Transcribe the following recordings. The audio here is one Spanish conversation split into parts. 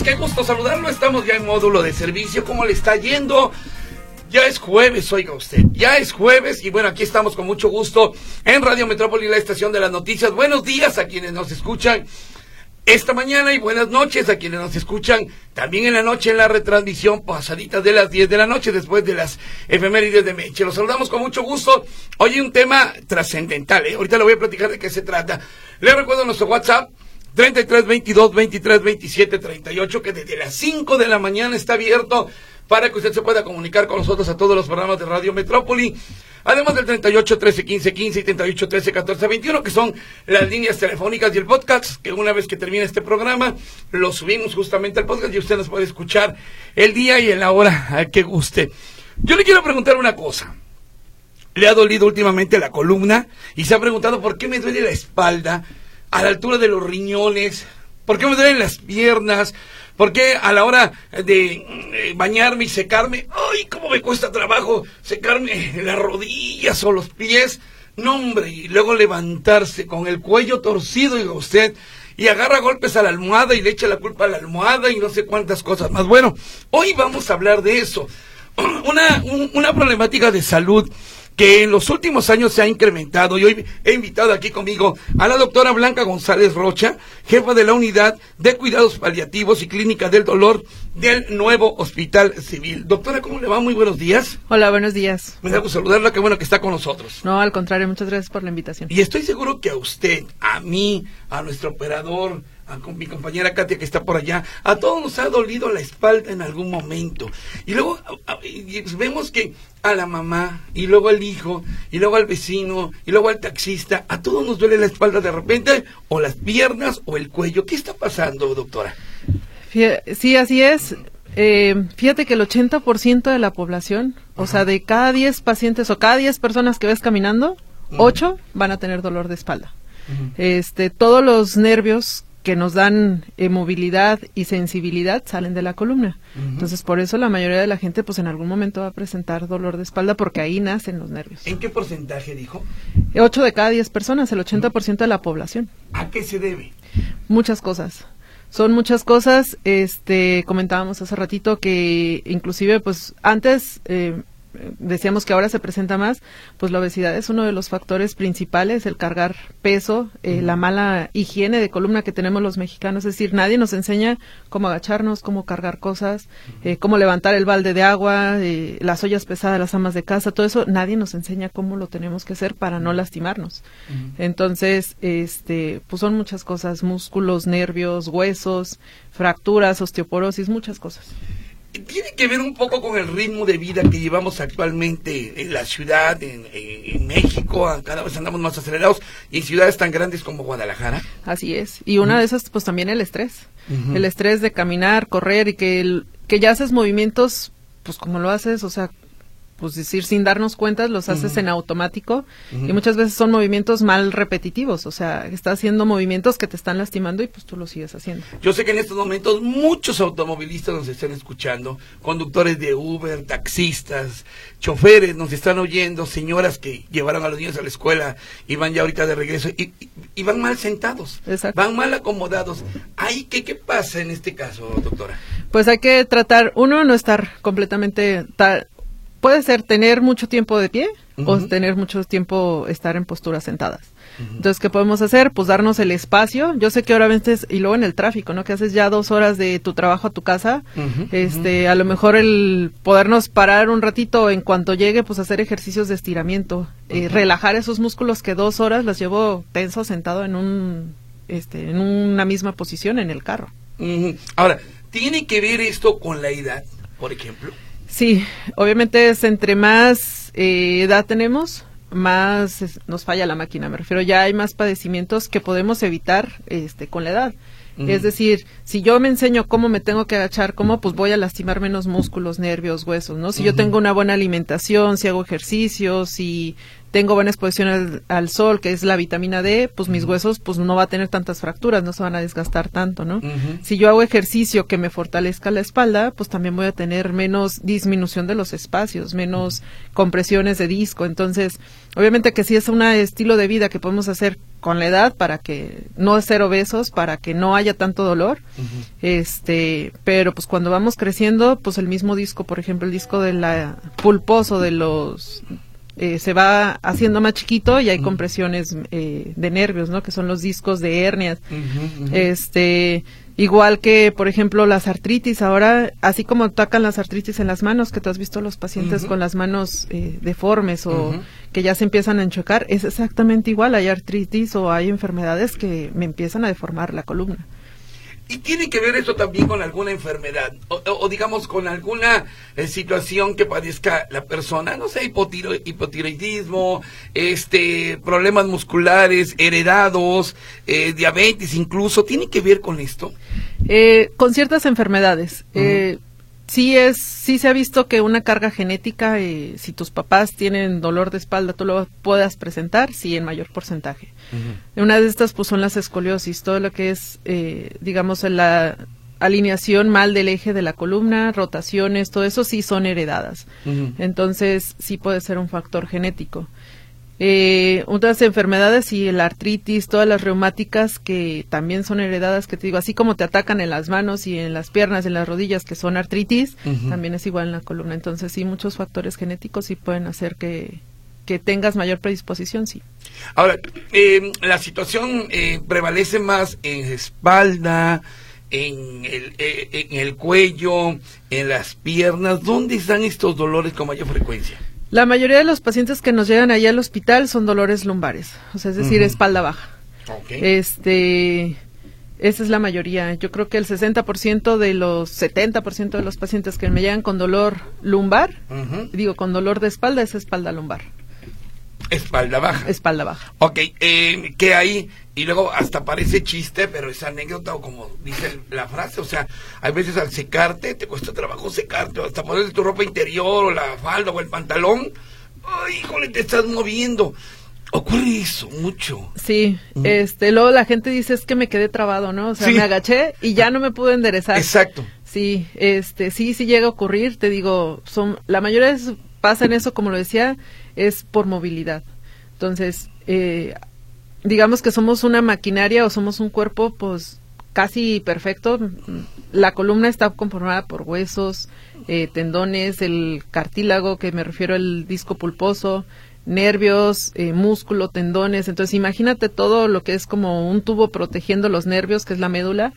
Qué gusto saludarlo. Estamos ya en módulo de servicio. ¿Cómo le está yendo? Ya es jueves, oiga usted. Ya es jueves y bueno, aquí estamos con mucho gusto en Radio Metrópoli, la estación de las noticias. Buenos días a quienes nos escuchan esta mañana y buenas noches a quienes nos escuchan también en la noche en la retransmisión pasaditas de las 10 de la noche después de las efemérides de Meche. Los saludamos con mucho gusto. Hoy un tema trascendental. ¿eh? Ahorita le voy a platicar de qué se trata. Le recuerdo nuestro WhatsApp 33 22 23 27 38 que desde las 5 de la mañana está abierto para que usted se pueda comunicar con nosotros a todos los programas de Radio Metrópoli. Además del 38 13 15 15 y 38 13 14 21 que son las líneas telefónicas y el podcast que una vez que termine este programa lo subimos justamente al podcast y usted nos puede escuchar el día y en la hora que guste. Yo le quiero preguntar una cosa. Le ha dolido últimamente la columna y se ha preguntado por qué me duele la espalda a la altura de los riñones? ¿Por qué me duelen las piernas? ¿Por qué a la hora de eh, bañarme y secarme, ay, cómo me cuesta trabajo secarme las rodillas o los pies? No, hombre, y luego levantarse con el cuello torcido, diga usted, y agarra golpes a la almohada y le echa la culpa a la almohada y no sé cuántas cosas más. Bueno, hoy vamos a hablar de eso. Una, una problemática de salud que en los últimos años se ha incrementado. Y hoy he invitado aquí conmigo a la doctora Blanca González Rocha, jefa de la unidad de cuidados paliativos y clínica del dolor del nuevo Hospital Civil. Doctora, ¿cómo le va? Muy buenos días. Hola, buenos días. Me da gusto saludarla, qué bueno que está con nosotros. No, al contrario, muchas gracias por la invitación. Y estoy seguro que a usted, a mí, a nuestro operador, con mi compañera Katia que está por allá, a todos nos ha dolido la espalda en algún momento. Y luego vemos que a la mamá, y luego al hijo, y luego al vecino, y luego al taxista, a todos nos duele la espalda de repente, o las piernas, o el cuello. ¿Qué está pasando, doctora? Sí, así es. Eh, fíjate que el 80% de la población, o sea, de cada 10 pacientes o cada 10 personas que ves caminando, 8 van a tener dolor de espalda. Este, todos los nervios que nos dan eh, movilidad y sensibilidad salen de la columna. Entonces, por eso la mayoría de la gente, pues en algún momento va a presentar dolor de espalda porque ahí nacen los nervios. ¿En qué porcentaje dijo? 8 de cada 10 personas, el 80% de la población. ¿A qué se debe? Muchas cosas. Son muchas cosas, este, comentábamos hace ratito que inclusive, pues antes eh, decíamos que ahora se presenta más, pues la obesidad es uno de los factores principales, el cargar peso, eh, la mala higiene de columna que tenemos los mexicanos, es decir, nadie nos enseña cómo agacharnos, cómo cargar cosas, eh, cómo levantar el balde de agua, eh, las ollas pesadas, las amas de casa, todo eso, nadie nos enseña cómo lo tenemos que hacer para no lastimarnos. Entonces, este, pues son muchas cosas, músculos, nervios, huesos, fracturas, osteoporosis, muchas cosas tiene que ver un poco con el ritmo de vida que llevamos actualmente en la ciudad, en, México, cada vez andamos más acelerados, y en ciudades tan grandes como Guadalajara. Así es, y una de esas, pues también el estrés, el estrés de caminar, correr y que, que ya haces movimientos, pues como lo haces, o sea, pues decir, sin darnos cuenta, los haces en automático y muchas veces son movimientos mal repetitivos, o sea, estás haciendo movimientos que te están lastimando y pues tú lo sigues haciendo. Yo sé que en estos momentos muchos automovilistas nos están escuchando, conductores de Uber, taxistas, choferes nos están oyendo, señoras que llevaron a los niños a la escuela y van ya ahorita de regreso y, y, van mal sentados, van mal acomodados. Ay, ¿qué, ¿Qué pasa en este caso, doctora? Pues hay que tratar, uno, no estar completamente puede ser tener mucho tiempo de pie o tener mucho tiempo estar en posturas sentadas. Entonces, ¿qué podemos hacer? Pues darnos el espacio. Yo sé que ahora veces, y luego en el tráfico, ¿no? Que haces ya dos horas de tu trabajo a tu casa. este, a lo mejor el podernos parar un ratito en cuanto llegue, pues hacer ejercicios de estiramiento. Eh, relajar esos músculos que dos horas las llevo tenso sentado en un, este, en una misma posición en el carro. Ahora, ¿tiene que ver esto con la edad, por ejemplo? Sí, obviamente es entre más eh, edad tenemos, más nos falla la máquina, me refiero, ya hay más padecimientos que podemos evitar este, con la edad. Es decir, si yo me enseño cómo me tengo que agachar, cómo, pues voy a lastimar menos músculos, nervios, huesos, ¿no? Si yo tengo una buena alimentación, si hago ejercicio, si tengo buena exposición al, sol, que es la vitamina D, pues mis huesos pues no va a tener tantas fracturas, no se van a desgastar tanto, ¿no? Si yo hago ejercicio que me fortalezca la espalda, pues también voy a tener menos disminución de los espacios, menos compresiones de disco. Entonces, obviamente que sí es un estilo de vida que podemos hacer con la edad para que no ser obesos, para que no haya tanto dolor. Este, pero pues cuando vamos creciendo, pues el mismo disco, por ejemplo, el disco de la pulposo de los eh, se va haciendo más chiquito y hay compresiones eh, de nervios, ¿no? Que son los discos de hernias. Este, igual que, por ejemplo, las artritis. Ahora, así como atacan las artritis en las manos, que tú has visto los pacientes con las manos eh, deformes o que ya se empiezan a enchocar, es exactamente igual. Hay artritis o hay enfermedades que me empiezan a deformar la columna. Y tiene que ver esto también con alguna enfermedad o, digamos con alguna eh, situación que padezca la persona, no sé, hipotiroidismo, este, problemas musculares, heredados, eh, diabetes incluso, ¿tiene que ver con esto? Eh, con ciertas enfermedades sí es, sí se ha visto que una carga genética, eh, si tus papás tienen dolor de espalda, tú lo puedas presentar, sí, en mayor porcentaje. Una de estas, pues, son las escoliosis, todo lo que es, eh, digamos, la alineación mal del eje de la columna, rotaciones, todo eso sí son heredadas. Entonces, sí puede ser un factor genético. Eh, otras enfermedades y la artritis, todas las reumáticas que también son heredadas, que te digo, así como te atacan en las manos y en las piernas, en las rodillas, que son artritis, también es igual en la columna. Entonces, sí, muchos factores genéticos sí pueden hacer que, que tengas mayor predisposición, sí. Ahora, eh, la situación eh, prevalece más en espalda, en el, eh, en el cuello, en las piernas. ¿Dónde están estos dolores con mayor frecuencia? La mayoría de los pacientes que nos llegan allá al hospital son dolores lumbares, o sea, es decir, espalda baja. Este, esa es la mayoría. Yo creo que el 60% de los 70% de los pacientes que me llegan con dolor lumbar, digo, con dolor de espalda, es espalda lumbar. Espalda baja. Espalda baja. Ok, eh, ¿qué hay? Y luego hasta parece chiste, pero es anécdota o como dice la frase, o sea, hay veces al secarte, te cuesta trabajo secarte, o hasta poner tu ropa interior o la falda o el pantalón, ay, híjole, te estás moviendo. Ocurre eso mucho. Sí, este, luego la gente dice es que me quedé trabado, ¿no? O sea, me agaché y ya no me pude enderezar. Exacto. Sí, este, sí, sí llega a ocurrir, te digo, son, la mayoría de pasa en eso, como lo decía, es por movilidad. Entonces, eh, digamos que somos una maquinaria o somos un cuerpo, pues casi perfecto. La columna está conformada por huesos, eh, tendones, el cartílago, que me refiero al disco pulposo, nervios, eh, músculo, tendones. Entonces, imagínate todo lo que es como un tubo protegiendo los nervios, que es la médula,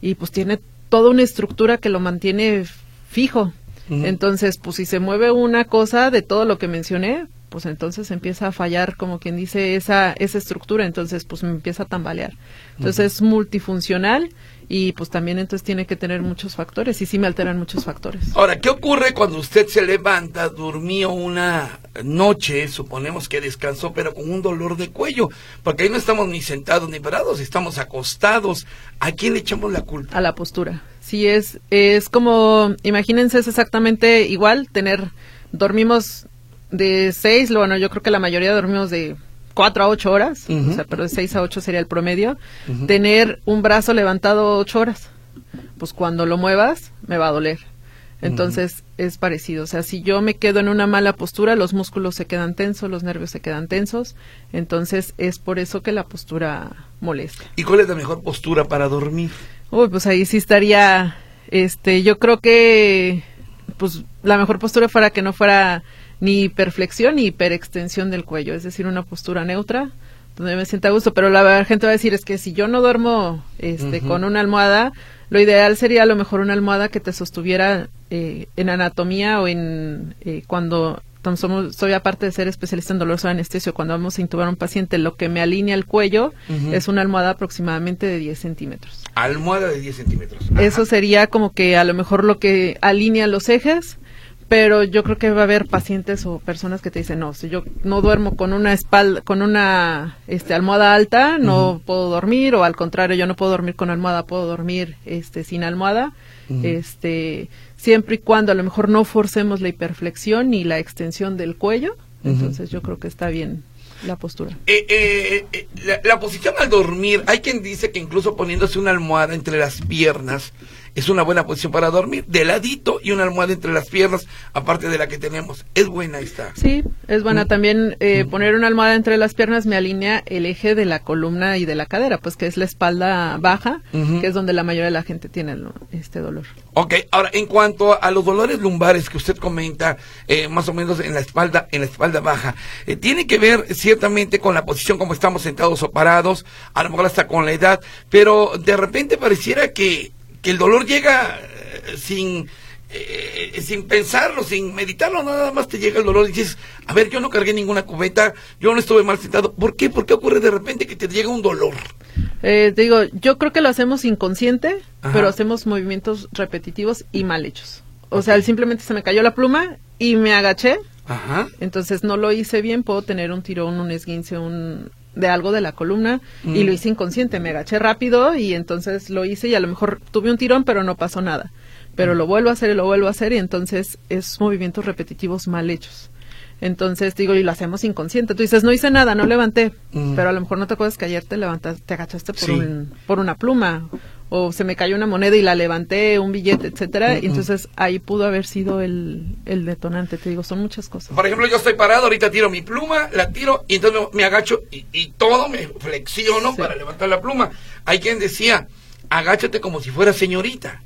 y pues tiene toda una estructura que lo mantiene fijo. Entonces, pues si se mueve una cosa de todo lo que mencioné, pues entonces empieza a fallar, como quien dice, esa, esa estructura, entonces pues me empieza a tambalear. Entonces es multifuncional y pues también entonces tiene que tener muchos factores y sí me alteran muchos factores. Ahora, ¿qué ocurre cuando usted se levanta, durmió una noche, suponemos que descansó, pero con un dolor de cuello? Porque ahí no estamos ni sentados ni parados, estamos acostados. ¿A quién le echamos la culpa? A la postura. Sí, es, es como, imagínense, es exactamente igual tener, dormimos de seis, bueno, yo creo que la mayoría dormimos de cuatro a ocho horas, o sea, pero de seis a ocho sería el promedio. Tener un brazo levantado ocho horas, pues cuando lo muevas me va a doler. Entonces es parecido, o sea, si yo me quedo en una mala postura, los músculos se quedan tensos, los nervios se quedan tensos, entonces es por eso que la postura molesta. ¿Y cuál es la mejor postura para dormir? Uy, pues ahí sí estaría, este, yo creo que, pues la mejor postura fuera que no fuera ni hiperflexión ni hiperextensión del cuello, es decir, una postura neutra donde me sienta a gusto, pero la gente va a decir es que si yo no duermo este, con una almohada, lo ideal sería a lo mejor una almohada que te sostuviera eh, en anatomía o en eh, cuando somos, soy aparte de ser especialista en dolor de anestesio, cuando vamos a intubar a un paciente, lo que me alinea el cuello es una almohada aproximadamente de 10 centímetros. Almohada de 10 centímetros. Eso sería como que a lo mejor lo que alinea los ejes, pero yo creo que va a haber pacientes o personas que te dicen, no, si yo no duermo con una espalda, con una este, almohada alta, no puedo dormir, o al contrario, yo no puedo dormir con almohada, puedo dormir este, sin almohada, este, siempre y cuando a lo mejor no forcemos la hiperflexión ni la extensión del cuello, entonces yo creo que está bien la postura. Eh, eh, eh, la, la posición al dormir, hay quien dice que incluso poniéndose una almohada entre las piernas, es una buena posición para dormir, de ladito y una almohada entre las piernas, aparte de la que tenemos. Es buena esta. Sí, es buena. También eh, poner una almohada entre las piernas me alinea el eje de la columna y de la cadera, pues que es la espalda baja, que es donde la mayoría de la gente tiene el- este dolor. Ok, ahora en cuanto a los dolores lumbares que usted comenta, eh, más o menos en la espalda, en la espalda baja, eh, tiene que ver ciertamente con la posición como estamos sentados o parados, a lo mejor hasta con la edad, pero de repente pareciera que, que el dolor llega eh, sin eh, sin pensarlo, sin meditarlo, nada más te llega el dolor y dices, a ver, yo no cargué ninguna cubeta, yo no estuve mal sentado. ¿Por qué? ¿Por qué ocurre de repente que te llega un dolor? Eh, te digo, yo creo que lo hacemos inconsciente, Ajá. pero hacemos movimientos repetitivos y mal hechos. O sea, simplemente se me cayó la pluma y me agaché, Ajá. entonces no lo hice bien, puedo tener un tirón, un esguince, un de algo de la columna y Mm. lo hice inconsciente, me agaché rápido y entonces lo hice y a lo mejor tuve un tirón pero no pasó nada. Pero Mm. lo vuelvo a hacer y lo vuelvo a hacer y entonces es movimientos repetitivos mal hechos. Entonces digo, y lo hacemos inconsciente. Tú dices, no hice nada, no levanté, Mm. pero a lo mejor no te acuerdas que ayer te levantaste, te agachaste por, Sí. un, por una pluma o se me cayó una moneda y la levanté, un billete, etcétera. Y entonces ahí pudo haber sido el, el detonante. Te digo, son muchas cosas. Por ejemplo, yo estoy parado, ahorita tiro mi pluma, la tiro y entonces me, me agacho y, y todo me flexiono Sí. para levantar la pluma. Hay quien decía, agáchate como si fuera señorita.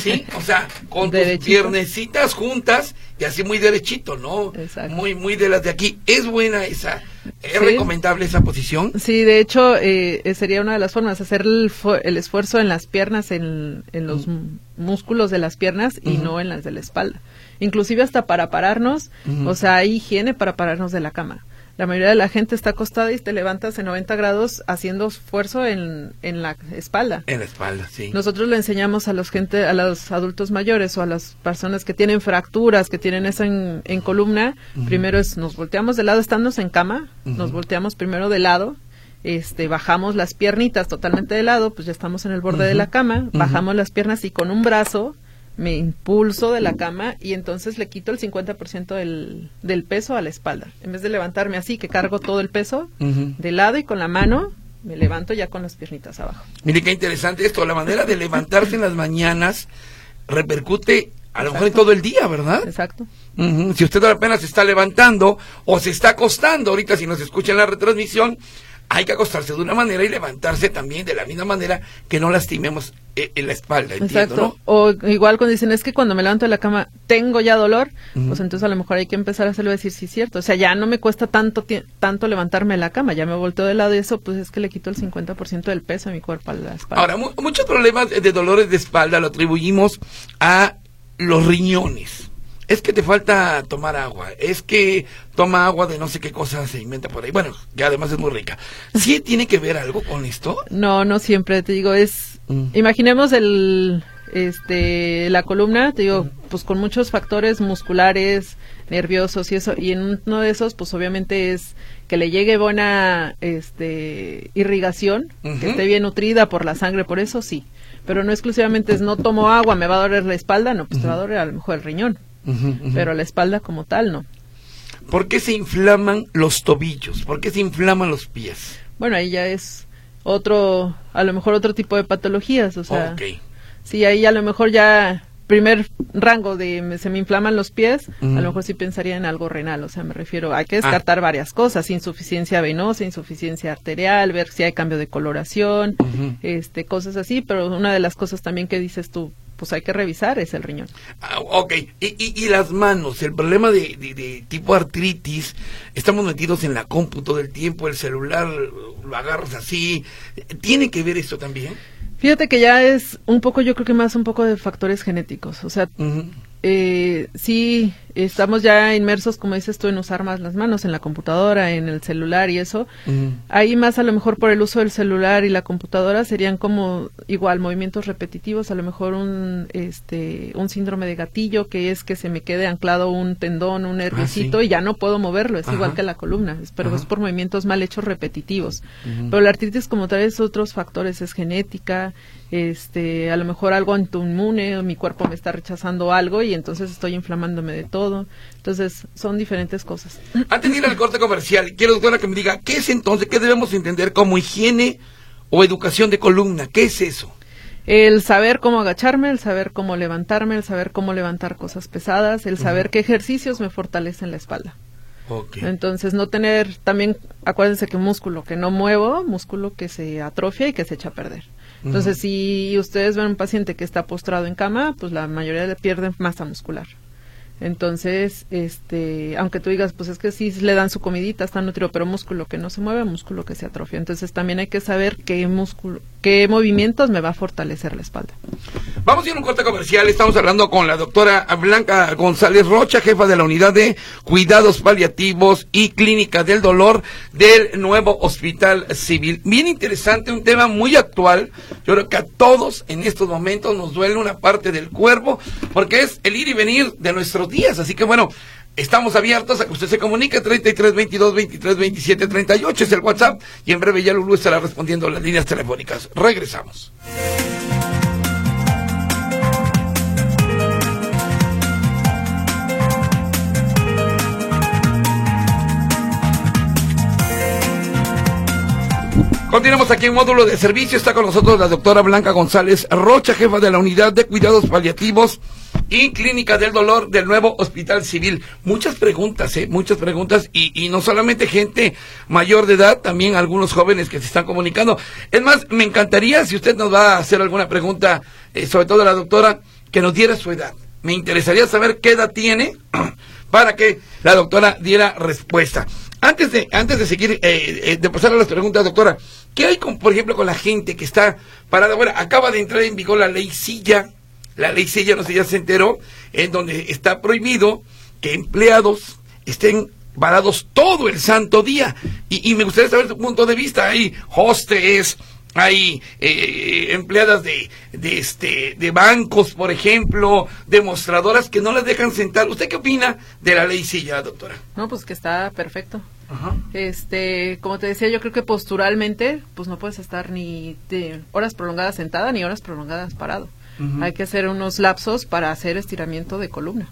¿Sí? O sea, con tus piernecitas juntas y así muy derechito, ¿no? Exacto. Muy, muy de las de aquí. Es buena esa, es Sí. recomendable esa posición. Sí, de hecho, eh, eh, sería una de las formas, hacer el, el esfuerzo en las piernas, en, en los m- músculos de las piernas y no en las de la espalda. Inclusive hasta para pararnos, o sea, hay higiene para pararnos de la cama. La mayoría de la gente está acostada y te levantas en 90 grados haciendo esfuerzo en, en la espalda. En la espalda, sí. Nosotros le enseñamos a los gente, a los adultos mayores o a las personas que tienen fracturas, que tienen eso en, en columna, primero es nos volteamos de lado, estamos en cama, nos volteamos primero de lado, este, bajamos las piernitas totalmente de lado, pues ya estamos en el borde de la cama, bajamos las piernas y con un brazo me impulso de la cama y entonces le quito el 50% del, del peso a la espalda. En vez de levantarme así, que cargo todo el peso, Ujú. de lado y con la mano, me levanto ya con las piernitas abajo. Mire qué interesante esto, la manera de levantarse en las mañanas repercute a lo mejor en todo el día, ¿verdad? Exacto. Si usted apenas se está levantando o se está acostando, ahorita si nos escucha en la retransmisión, hay que acostarse de una manera y levantarse también de la misma manera que no lastimemos en la espalda, entiendo, Exacto. O igual cuando dicen, es que cuando me levanto de la cama tengo ya dolor, pues entonces a lo mejor hay que empezar a hacerlo decir, sí, cierto. O sea, ya no me cuesta tanto tanto levantarme de la cama, ya me volteo de lado y eso, pues es que le quito el 50% del peso de mi cuerpo a la espalda. Ahora, mu- muchos problemas de dolores de espalda lo atribuimos a los riñones. Es que te falta tomar agua, es que toma agua de no sé qué cosa se inventa por ahí. Bueno, que además es muy rica. ¿Sí tiene que ver algo con esto? No, no siempre, te digo, es... Mm. Imaginemos el, este, la columna, te digo, pues con muchos factores musculares, nerviosos y eso, y en uno de esos, pues obviamente es que le llegue buena, este, irrigación, que esté bien nutrida por la sangre, por eso sí. Pero no exclusivamente es no tomo agua, me va a doler la espalda, no, pues te va a doler a lo mejor el riñón, Ujú, ujú. pero la espalda como tal no. ¿Por qué se inflaman los tobillos? ¿Por qué se inflaman los pies? Bueno, ahí ya es otro, a lo mejor otro tipo de patologías, o sea. Sí, ahí a lo mejor ya primer rango de se me inflaman los pies, a lo mejor sí pensaría en algo renal, o sea, me refiero, hay que descartar varias cosas, insuficiencia venosa, insuficiencia arterial, ver si hay cambio de coloración, este, cosas así, pero una de las cosas también que dices tú, pues hay que revisar es el riñón. Ah, ok, y, y- y las manos, el problema de, de- de tipo artritis, estamos metidos en la compu todo el tiempo, el celular lo agarras así, ¿tiene que ver esto también? Fíjate que ya es un poco, yo creo que más un poco de factores genéticos, o sea, Ujú. eh, sí estamos ya inmersos, como dices tú, en usar más las manos, en la computadora, en el celular y eso. Ahí más a lo mejor por el uso del celular y la computadora serían como igual movimientos repetitivos, a lo mejor un, este, un síndrome de gatillo, que es que se me quede anclado un tendón, un ah, y ya no puedo moverlo, es igual que la columna, pero es por movimientos mal hechos repetitivos. Pero la artritis como tal es otros factores, es genética, este, a lo mejor algo inmune, mi cuerpo me está rechazando algo y entonces estoy inflamándome de todo. Entonces, son diferentes cosas. Antes de ir al corte comercial, quiero, doctora, que me diga, ¿qué es entonces, qué debemos entender como higiene o educación de columna? ¿Qué es eso? El saber cómo agacharme, el saber cómo levantarme, el saber cómo levantar cosas pesadas, el saber qué ejercicios me fortalecen la espalda. Entonces, no tener también, acuérdense que músculo que no muevo, músculo que se atrofia y que se echa a perder. Entonces, si ustedes ven un paciente que está postrado en cama, pues la mayoría le pierden masa muscular. Entonces, este, aunque tú digas, pues es que sí le dan su comidita, está nutrido, pero músculo que no se mueve, músculo que se atrofia. Entonces, también hay que saber qué músculo, qué movimientos me va a fortalecer la espalda. Vamos a ir a un corte comercial. Estamos hablando con la doctora Blanca González Rocha, jefa de la unidad de cuidados paliativos y clínica del dolor del nuevo Hospital Civil. Bien interesante, un tema muy actual. Yo creo que a todos en estos momentos nos duele una parte del cuerpo porque es el ir y venir de nuestros días. Así que bueno, Estamos abiertos a que usted se comunique 33 22 23 27 38 es el WhatsApp y en breve ya Lulu estará respondiendo las líneas telefónicas. Regresamos. Continuamos aquí en módulo de servicio. Está con nosotros la doctora Blanca González Rocha, jefa de la unidad de cuidados paliativos y Clínica del Dolor del nuevo Hospital Civil. Muchas preguntas, ¿eh? Muchas preguntas y, no solamente gente mayor de edad, también algunos jóvenes que se están comunicando. Es más, me encantaría si usted nos va a hacer alguna pregunta, eh, sobre todo la doctora, que nos diera su edad. Me interesaría saber qué edad tiene para que la doctora diera respuesta. Antes de, antes de seguir, eh, eh, de pasar a las preguntas, doctora, ¿qué hay con, por ejemplo, con la gente que está parada? Bueno, acaba de entrar en vigor la ley Silla la ley Silla, no sé, ya se enteró, en donde está prohibido que empleados estén parados todo el santo día. Y, me gustaría saber su punto de vista. Hay hostes, hay eh, empleadas de, de, este, de bancos, por ejemplo, demostradoras que no las dejan sentar. ¿Usted qué opina de la ley Silla, doctora? No, pues que está perfecto. Este, como te decía, yo creo que posturalmente, pues no puedes estar ni de horas prolongadas sentada ni horas prolongadas parado. Hay que hacer unos lapsos para hacer estiramiento de columna.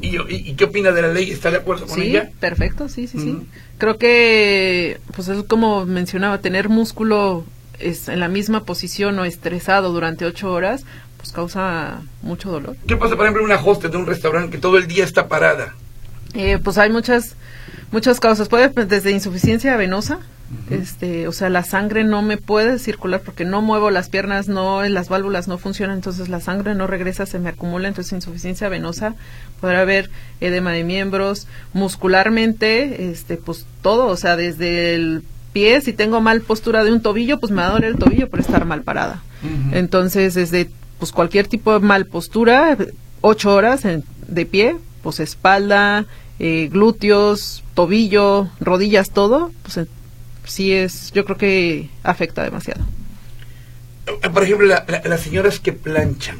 ¿Y, qué opina de la ley? ¿Está de acuerdo con ella? Sí, perfecto, sí, sí, sí. Creo que, pues es como mencionaba, tener músculo es en la misma posición o estresado durante ocho horas, pues causa mucho dolor. ¿Qué pasa, por ejemplo, en una hostel de un restaurante que todo el día está parada? Eh, pues hay muchas, muchas causas. Puede desde insuficiencia venosa, este, o sea, la sangre no me puede circular porque no muevo las piernas, no, las válvulas no funcionan, entonces la sangre no regresa, se me acumula, entonces insuficiencia venosa, podrá haber edema de miembros, muscularmente, este, pues todo, o sea, desde el pie, si tengo mal postura de un tobillo, pues me va a doler el tobillo por estar mal parada. Entonces, desde pues cualquier tipo de mal postura, ocho horas de pie, pues espalda, eh, glúteos, tobillo, rodillas, todo, pues sí es, yo creo que afecta demasiado. Eh, por ejemplo, las señoras que planchan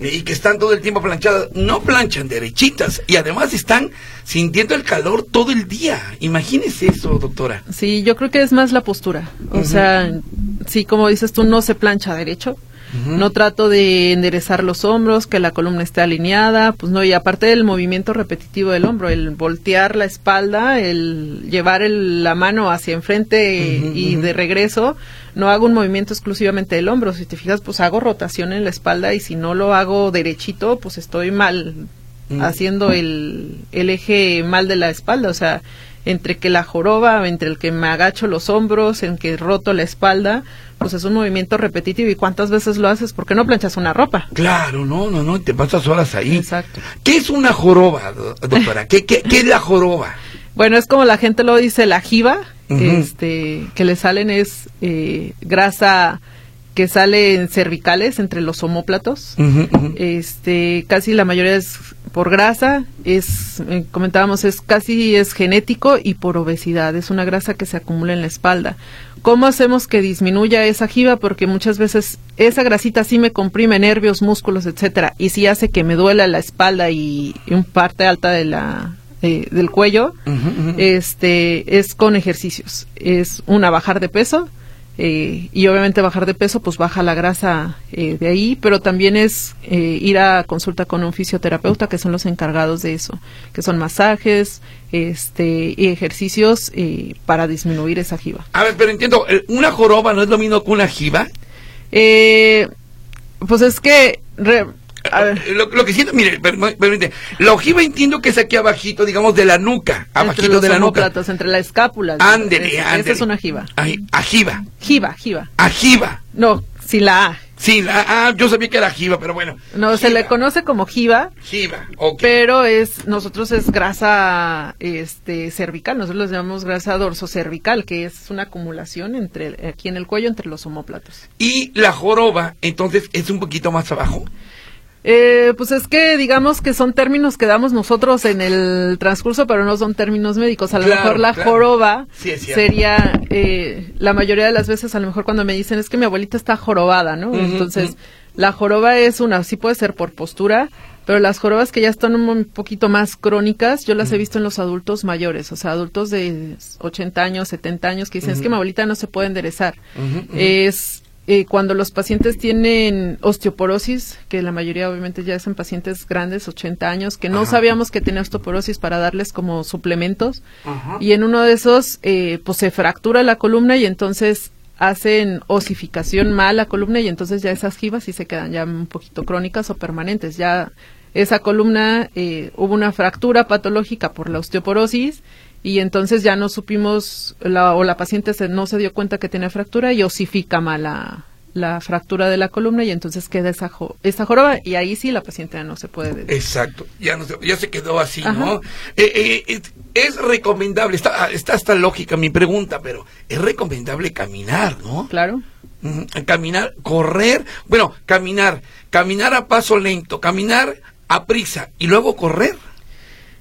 y que están todo el tiempo planchadas, no planchan derechitas y además están sintiendo el calor todo el día. Imagínese eso, doctora. Sí, yo creo que es más la postura. O sea, sí, como dices tú, no se plancha derecho. No trato de enderezar los hombros, que la columna esté alineada, pues no, y aparte del movimiento repetitivo del hombro, el voltear la espalda, el llevar la mano hacia enfrente y de regreso, no hago un movimiento exclusivamente del hombro, si te fijas, pues hago rotación en la espalda y si no lo hago derechito, pues estoy mal haciendo el, el eje mal de la espalda, o sea, entre que la joroba, entre el que me agacho los hombros, en que roto la espalda, pues es un movimiento repetitivo. ¿Y cuántas veces lo haces? porque no planchas una ropa? Claro, no, no, no, te pasas horas ahí. Exacto. ¿Qué es una joroba, doctora? ¿Qué, qué, qué es la joroba? Bueno, es como la gente lo dice, la jiba, este, que le salen es eh, grasa que sale en cervicales entre los homóplatos. Este, casi la mayoría es por grasa, es eh, comentábamos es casi es genético y por obesidad, es una grasa que se acumula en la espalda. ¿Cómo hacemos que disminuya esa jiba? Porque muchas veces esa grasita sí me comprime nervios, músculos, etcétera, y sí hace que me duela la espalda y, un parte alta de la eh, del cuello. Este es con ejercicios. Es una bajar de peso, eh, y obviamente bajar de peso pues baja la grasa eh, de ahí, pero también es eh, ir a consulta con un fisioterapeuta que son los encargados de eso, que son masajes este y ejercicios para disminuir esa jiba. A ver, pero entiendo, ¿una joroba no es lo mismo que una jiba? pues es que lo, que siento, mire, permite, la ojiva entiendo que es aquí abajito, digamos, de la nuca, abajito de la nuca. entre la escápula. Ándele, ándele. Esa es una jiba. Ajiva. Jiba, jiba. Ajiva. No, sin la A. Sí, la, ah, yo sabía que era jiba, pero bueno. No, se le conoce como jiba. Jiba, ok. Pero es, nosotros es grasa este, cervical, nosotros le llamamos grasa cervical que es una acumulación entre aquí en el cuello entre los homóplatos. Y la joroba, entonces, es un poquito más abajo. Eh, pues es que digamos que son términos que damos nosotros en el transcurso, pero no son términos médicos. A lo mejor la joroba sería, eh, la mayoría de las veces, a lo mejor cuando me dicen es que mi abuelita está jorobada, ¿no? Entonces, la joroba es una, sí puede ser por postura, pero las jorobas que ya están un poquito más crónicas, yo las he visto en los adultos mayores, o sea, adultos de 80 años, 70 años, que dicen es que mi abuelita no se puede enderezar. Es eh, cuando los pacientes tienen osteoporosis, que la mayoría obviamente ya son pacientes grandes, 80 años, que no sabíamos que tenía osteoporosis para darles como suplementos, y en uno de esos, eh, pues se fractura la columna y entonces hacen osificación mal la columna y entonces ya esas jivas sí se quedan ya un poquito crónicas o permanentes. Ya esa columna eh, hubo una fractura patológica por la osteoporosis y entonces ya no supimos la, o la paciente se, no se dio cuenta que tenía fractura y osifica mal la, la fractura de la columna y entonces queda esa, esa joroba y ahí sí la paciente ya no se puede. Exacto, ya, no se, ya se quedó así, ¿no? Eh, eh, es recomendable, está, está hasta lógica mi pregunta, pero es recomendable caminar, ¿no? Claro. Caminar, correr, bueno, caminar, caminar a paso lento, caminar a prisa y luego correr.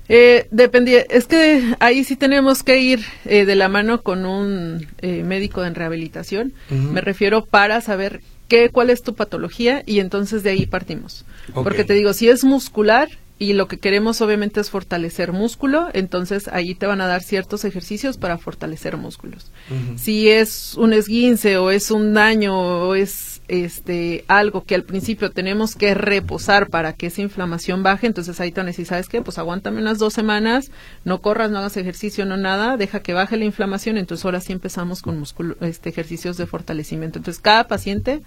Eh, dependía, es que ahí sí tenemos que ir eh, de la mano con un eh, médico en rehabilitación. Me refiero para saber qué, cuál es tu patología y entonces de ahí partimos. Porque te digo, si es muscular y lo que queremos obviamente es fortalecer músculo, entonces ahí te van a dar ciertos ejercicios para fortalecer músculos. Si es un esguince o es un daño o es este algo que al principio tenemos que reposar para que esa inflamación baje, entonces ahí te decir, ¿sabes qué? Pues aguántame unas dos semanas, no corras, no hagas ejercicio, no nada, deja que baje la inflamación, entonces ahora sí empezamos con este, ejercicios de fortalecimiento. Entonces cada paciente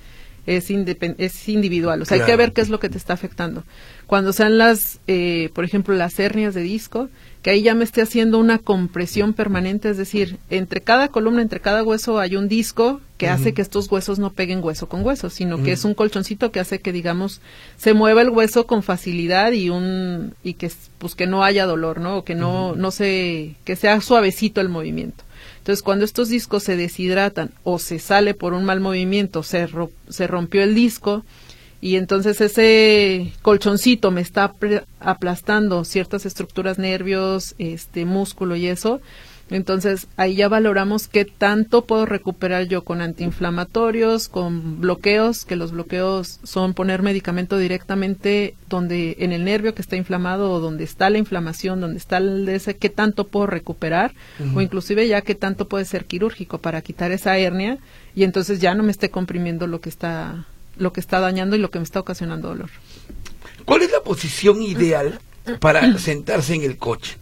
es, es individual, o sea, hay que ver qué es lo que te está afectando. Cuando sean las, eh, por ejemplo, las hernias de disco, que ahí ya me esté haciendo una compresión permanente, es decir, entre cada columna, entre cada hueso hay un disco que hace que estos huesos no peguen hueso con hueso, sino que es un colchoncito que hace que digamos se mueva el hueso con facilidad y un y que pues que no haya dolor, ¿no? O que no no se que sea suavecito el movimiento. Entonces, cuando estos discos se deshidratan o se sale por un mal movimiento, se, se rompió el disco, y entonces ese colchoncito me está aplastando ciertas estructuras, nervios, este músculo y eso. Entonces ahí ya valoramos qué tanto puedo recuperar yo con antiinflamatorios, con bloqueos, que los bloqueos son poner medicamento directamente donde en el nervio que está inflamado o donde está la inflamación, donde está el ese, qué tanto puedo recuperar o inclusive ya qué tanto puede ser quirúrgico para quitar esa hernia y entonces ya no me esté comprimiendo lo que está lo que está dañando y lo que me está ocasionando dolor. ¿Cuál es la posición ideal para sentarse en el coche?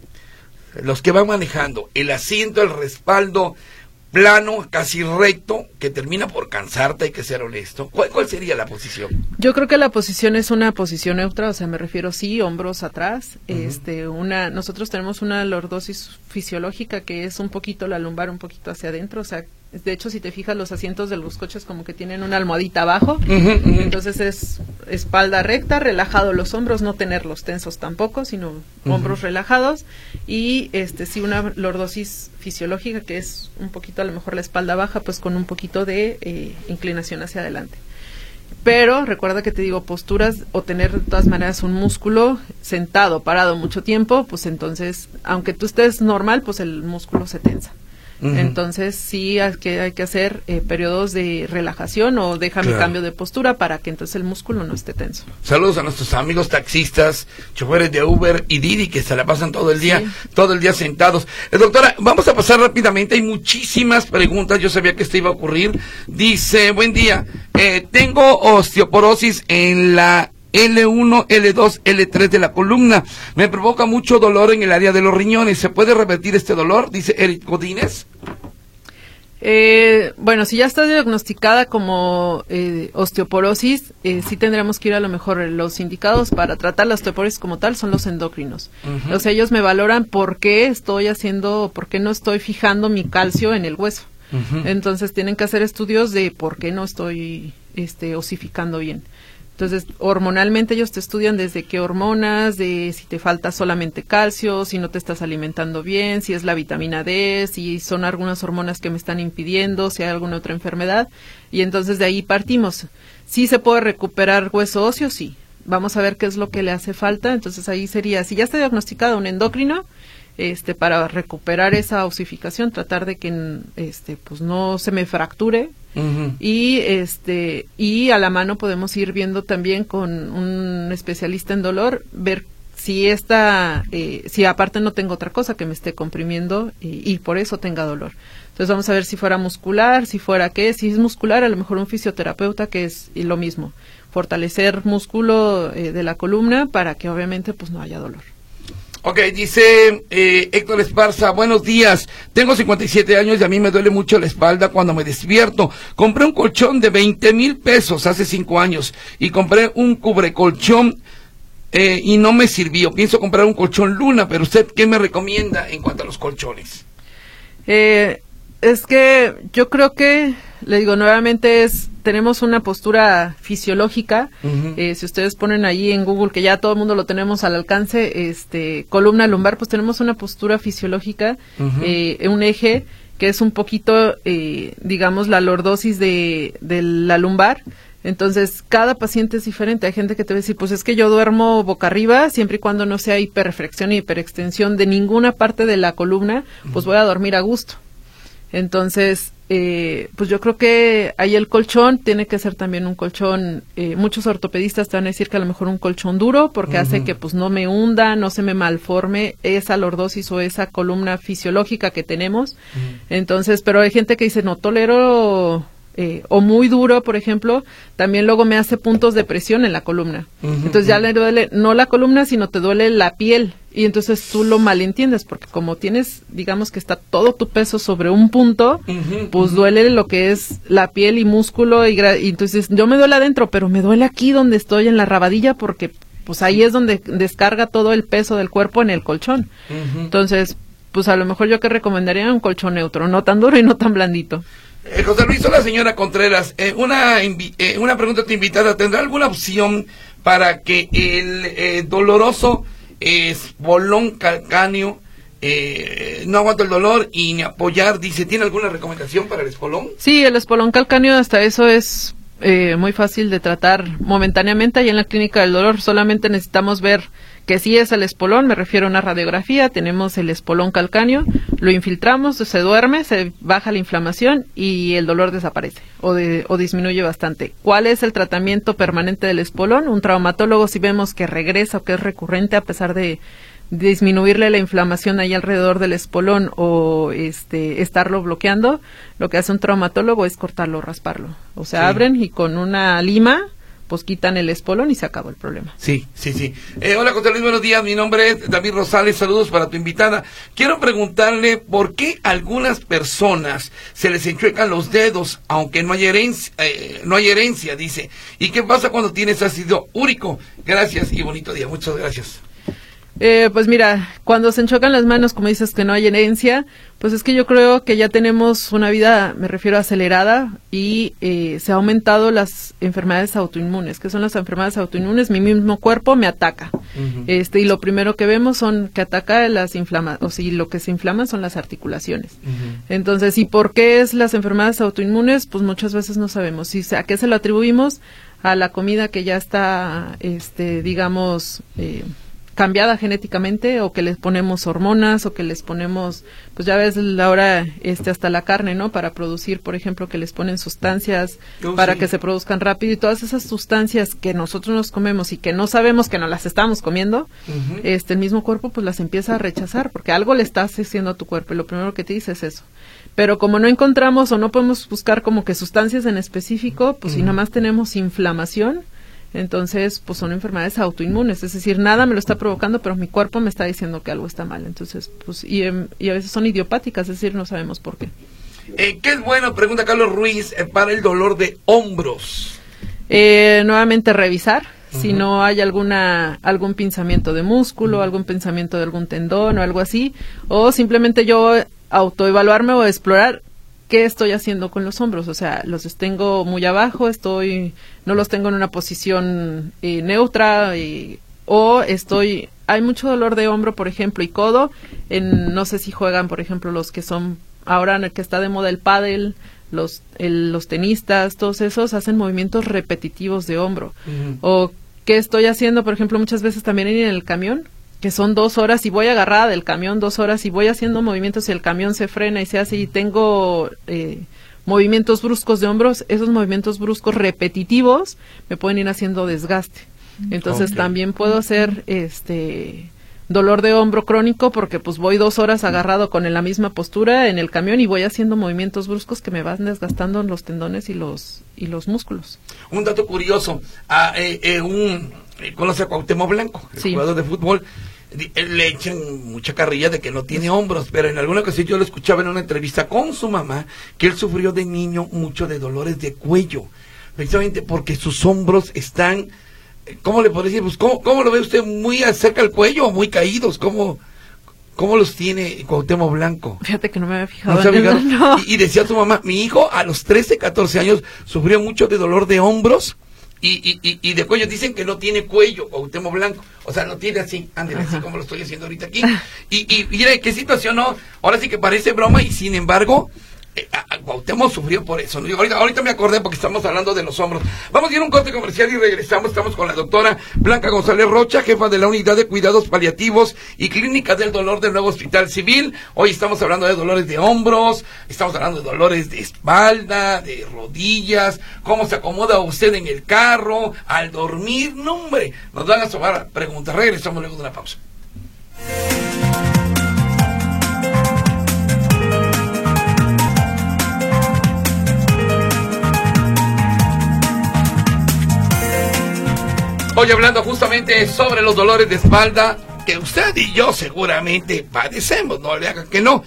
Los que van manejando, el asiento, el respaldo plano, casi recto, que termina por cansarte, hay que ser honesto. ¿Cuál, ¿Cuál, sería la posición? Yo creo que la posición es una posición neutra, o sea, me refiero sí, hombros atrás. Este, una, nosotros tenemos una lordosis fisiológica que es un poquito la lumbar, un poquito hacia adentro, o sea, De hecho, si te fijas, los asientos de los coches como que tienen una almohadita abajo. Entonces es espalda recta, relajado los hombros, no tenerlos tensos tampoco, sino hombros relajados. Y este sí una lordosis fisiológica, que es un poquito a lo mejor la espalda baja, pues con un poquito de eh, inclinación hacia adelante. Pero recuerda que te digo, posturas o tener de todas maneras un músculo sentado, parado mucho tiempo, pues entonces, aunque tú estés normal, pues el músculo se tensa. Entonces sí hay que, hay que hacer eh, periodos de relajación o déjame cambio de postura para que entonces el músculo no esté tenso. Saludos a nuestros amigos taxistas, choferes de Uber y Didi que se la pasan todo el día, todo el día sentados. Eh, doctora, vamos a pasar rápidamente, hay muchísimas preguntas, yo sabía que esto iba a ocurrir. Dice, buen día, eh, tengo osteoporosis en la L1, L2, L3 de la columna. Me provoca mucho dolor en el área de los riñones. ¿Se puede revertir este dolor? Dice Eric Godínez. Eh, bueno, si ya está diagnosticada como eh, osteoporosis, eh, sí tendremos que ir a lo mejor los indicados para tratar la osteoporosis como tal son los endocrinos. O sea, ellos me valoran por qué estoy haciendo, por qué no estoy fijando mi calcio en el hueso. Entonces tienen que hacer estudios de por qué no estoy este, osificando bien. Entonces, hormonalmente ellos te estudian desde qué hormonas, de si te falta solamente calcio, si no te estás alimentando bien, si es la vitamina D, si son algunas hormonas que me están impidiendo, si hay alguna otra enfermedad. Y entonces de ahí partimos. Si se puede recuperar hueso óseo, sí. Vamos a ver qué es lo que le hace falta. Entonces ahí sería, si ya está diagnosticado un endocrino, este, para recuperar esa osificación, tratar de que este, pues no se me fracture y este y a la mano podemos ir viendo también con un especialista en dolor ver si esta eh, si aparte no tengo otra cosa que me esté comprimiendo y, por eso tenga dolor. Entonces vamos a ver si fuera muscular si fuera qué si es muscular a lo mejor un fisioterapeuta que es lo mismo. Fortalecer músculo eh, de la columna para que obviamente pues no haya dolor Ok, dice eh, Héctor Esparza, buenos días. Tengo 57 años y a mí me duele mucho la espalda cuando me despierto. Compré un colchón de 20 mil pesos hace 5 años y compré un cubrecolchón eh, y no me sirvió. Pienso comprar un colchón luna, pero usted, ¿qué me recomienda en cuanto a los colchones? Eh, es que yo creo que, le digo nuevamente, es tenemos una postura fisiológica. Eh, si ustedes ponen ahí en Google que ya todo el mundo lo tenemos al alcance, este columna lumbar, pues tenemos una postura fisiológica, eh, un eje que es un poquito, eh, digamos, la lordosis de, de la lumbar. Entonces, cada paciente es diferente. Hay gente que te va a decir, pues es que yo duermo boca arriba, siempre y cuando no sea hiperflexión y hiperextensión de ninguna parte de la columna, pues voy a dormir a gusto. Entonces, eh, pues yo creo que ahí el colchón tiene que ser también un colchón. Eh, muchos ortopedistas te van a decir que a lo mejor un colchón duro porque hace que pues no me hunda, no se me malforme esa lordosis o esa columna fisiológica que tenemos. Entonces, pero hay gente que dice no tolero eh, o muy duro, por ejemplo, también luego me hace puntos de presión en la columna. entonces ya le duele no la columna, sino te duele la piel. Y entonces tú lo malentiendes, porque como tienes, digamos que está todo tu peso sobre un punto, pues duele lo que es la piel y músculo. Y, y, entonces yo me duele adentro, pero me duele aquí donde estoy en la rabadilla, porque pues ahí es donde descarga todo el peso del cuerpo en el colchón. Entonces, pues a lo mejor yo que recomendaría un colchón neutro, no tan duro y no tan blandito. Eh, José Luis, la señora Contreras, eh, una, eh, una pregunta tu invitada, ¿tendrá alguna opción para que el eh, doloroso espolón calcáneo no aguanta el dolor y ni apoyar, dice, ¿tiene alguna recomendación para el espolón? Sí, el espolón calcáneo hasta eso es muy fácil de tratar momentáneamente ahí en la clínica del dolor, solamente necesitamos ver que si es el espolón, me refiero a una radiografía, tenemos el espolón calcáneo, lo infiltramos, se duerme, se baja la inflamación y el dolor desaparece o, o disminuye bastante. ¿Cuál es el tratamiento permanente del espolón? Un traumatólogo si vemos que regresa o que es recurrente a pesar de disminuirle la inflamación ahí alrededor del espolón o este estarlo bloqueando, lo que hace un traumatólogo es cortarlo, rasparlo. O sea, abren y con una lima pues quitan el espolón y se acabó el problema. Sí, sí, sí. Eh, hola, José Luis, buenos días. Mi nombre es David Rosales. Saludos para tu invitada. Quiero preguntarle por qué a algunas personas se les enchuecan los dedos, aunque no hay herencia, eh, no hay herencia, dice. ¿Y qué pasa cuando tienes ácido úrico? Gracias y bonito día. Muchas gracias. Eh, pues mira, cuando se enchocan las manos, como dices que no hay herencia, Pues es que yo creo que ya tenemos una vida, me refiero acelerada, y eh, se ha aumentado las enfermedades autoinmunes. ¿Qué son las enfermedades autoinmunes? Mi mismo cuerpo me ataca. este Y lo primero que vemos son que ataca las inflamaciones, o si lo que se inflaman son las articulaciones. Entonces, ¿y por qué es las enfermedades autoinmunes? Pues muchas veces no sabemos. Si, ¿A qué se lo atribuimos? A la comida que ya está, este, digamos, eh, cambiada genéticamente o que les ponemos hormonas o que les ponemos pues ya ves ahora este hasta la carne no para producir por ejemplo que les ponen sustancias oh, para que se produzcan rápido y todas esas sustancias que nosotros nos comemos y que no sabemos que no las estamos comiendo este el mismo cuerpo pues las empieza a rechazar porque algo le estás haciendo a tu cuerpo y lo primero que te dice es eso. Pero como no encontramos o no podemos buscar como que sustancias en específico pues si nada más tenemos inflamación entonces, pues son enfermedades autoinmunes, es decir, nada me lo está provocando, pero mi cuerpo me está diciendo que algo está mal. Entonces, pues, y, em, y a veces son idiopáticas, es decir, no sabemos por qué. Eh, ¿Qué es bueno, pregunta Carlos Ruiz, eh, para el dolor de hombros? Eh, nuevamente revisar si no hay alguna algún pinzamiento de músculo, algún pensamiento de algún tendón o algo así, o simplemente yo autoevaluarme o explorar qué estoy haciendo con los hombros, o sea, los tengo muy abajo, estoy, no los tengo en una posición eh, neutra o estoy, hay mucho dolor de hombro, por ejemplo, y codo, en, no sé si juegan, por ejemplo, los que son, ahora en el que está de moda el pádel, los, los tenistas, todos esos hacen movimientos repetitivos de hombro. O qué estoy haciendo, por ejemplo, muchas veces también en el camión, que son dos horas y voy agarrada del camión dos horas y voy haciendo movimientos y el camión se frena y se hace y tengo eh, movimientos bruscos de hombros, esos movimientos bruscos repetitivos me pueden ir haciendo desgaste. Entonces también puedo hacer este dolor de hombro crónico porque pues voy dos horas agarrado con la misma postura en el camión y voy haciendo movimientos bruscos que me van desgastando los tendones y los y los músculos. Un dato curioso, a, ah, eh, eh, un conoce a Cuauhtémoc Blanco, el jugador de fútbol, le echan mucha carrilla de que no tiene hombros, pero en alguna ocasión yo lo escuchaba en una entrevista con su mamá que él sufrió de niño mucho de dolores de cuello, precisamente porque sus hombros están, ¿cómo le puedo decir? Pues, ¿cómo, lo ve usted? ¿Muy cerca del cuello o muy caídos? ¿Cómo, ¿Cómo los tiene Cuauhtémoc Blanco? Fíjate que no me había fijado. Y, y, decía su mamá, mi hijo a los 13, 14 años sufrió mucho de dolor de hombros y, y, y, de cuello dicen que no tiene cuello, Cuauhtémoc Blanco. O sea, no tiene así, ándale, así como lo estoy haciendo ahorita aquí. Y, y mire qué situación, ¿no? Ahora sí que parece broma y sin embargo, eh, sufrió por eso. Ahorita, me acordé porque estamos hablando de los hombros. Vamos a ir a un corte comercial y regresamos. Estamos con la doctora Blanca González Rocha, jefa de la Unidad de Cuidados Paliativos y Clínica del Dolor del Nuevo Hospital Civil. Hoy estamos hablando de dolores de hombros, estamos hablando de dolores de espalda, de rodillas, cómo se acomoda usted en el carro, al dormir. No, hombre, nos van a sobrar preguntas. Regresamos luego de una pausa. Hoy hablando justamente sobre los dolores de espalda que usted y yo seguramente padecemos, no le hagan que no.